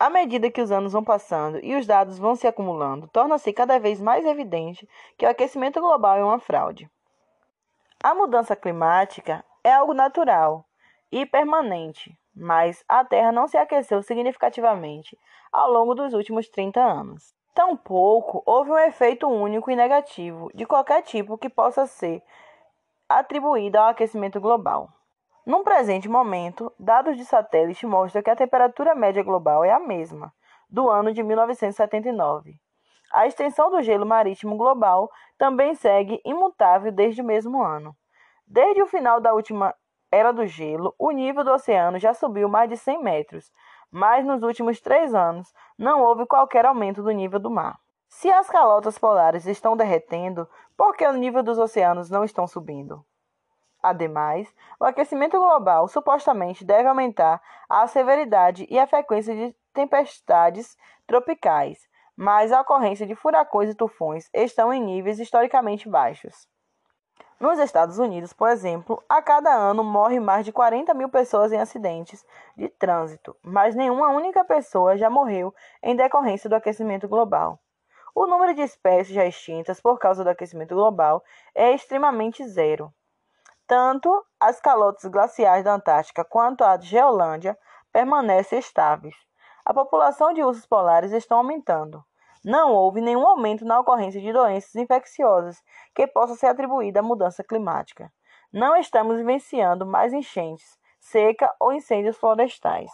À medida que os anos vão passando e os dados vão se acumulando, torna-se cada vez mais evidente que o aquecimento global é uma fraude. A mudança climática é algo natural e permanente, mas a Terra não se aqueceu significativamente ao longo dos últimos 30 anos. Tampouco houve um efeito único e negativo de qualquer tipo que possa ser atribuído ao aquecimento global. Num presente momento, dados de satélite mostram que a temperatura média global é a mesma, do ano de 1979. A extensão do gelo marítimo global também segue imutável desde o mesmo ano. Desde o final da última era do gelo, o nível do oceano já subiu mais de 100 metros, mas nos últimos três anos não houve qualquer aumento do nível do mar. Se as calotas polares estão derretendo, por que o nível dos oceanos não estão subindo? Ademais, o aquecimento global supostamente deve aumentar a severidade e a frequência de tempestades tropicais, mas a ocorrência de furacões e tufões estão em níveis historicamente baixos. Nos Estados Unidos, por exemplo, a cada ano morre mais de 40 mil pessoas em acidentes de trânsito, mas nenhuma única pessoa já morreu em decorrência do aquecimento global. O número de espécies já extintas por causa do aquecimento global é extremamente zero. Tanto as calotas glaciais da Antártica quanto a de Geolândia permanecem estáveis. A população de ursos polares está aumentando. Não houve nenhum aumento na ocorrência de doenças infecciosas que possa ser atribuída à mudança climática. Não estamos vivenciando mais enchentes, seca ou incêndios florestais.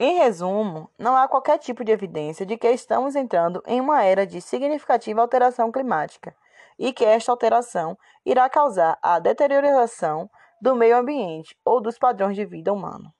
Em resumo, não há qualquer tipo de evidência de que estamos entrando em uma era de significativa alteração climática e que esta alteração irá causar a deterioração do meio ambiente ou dos padrões de vida humano.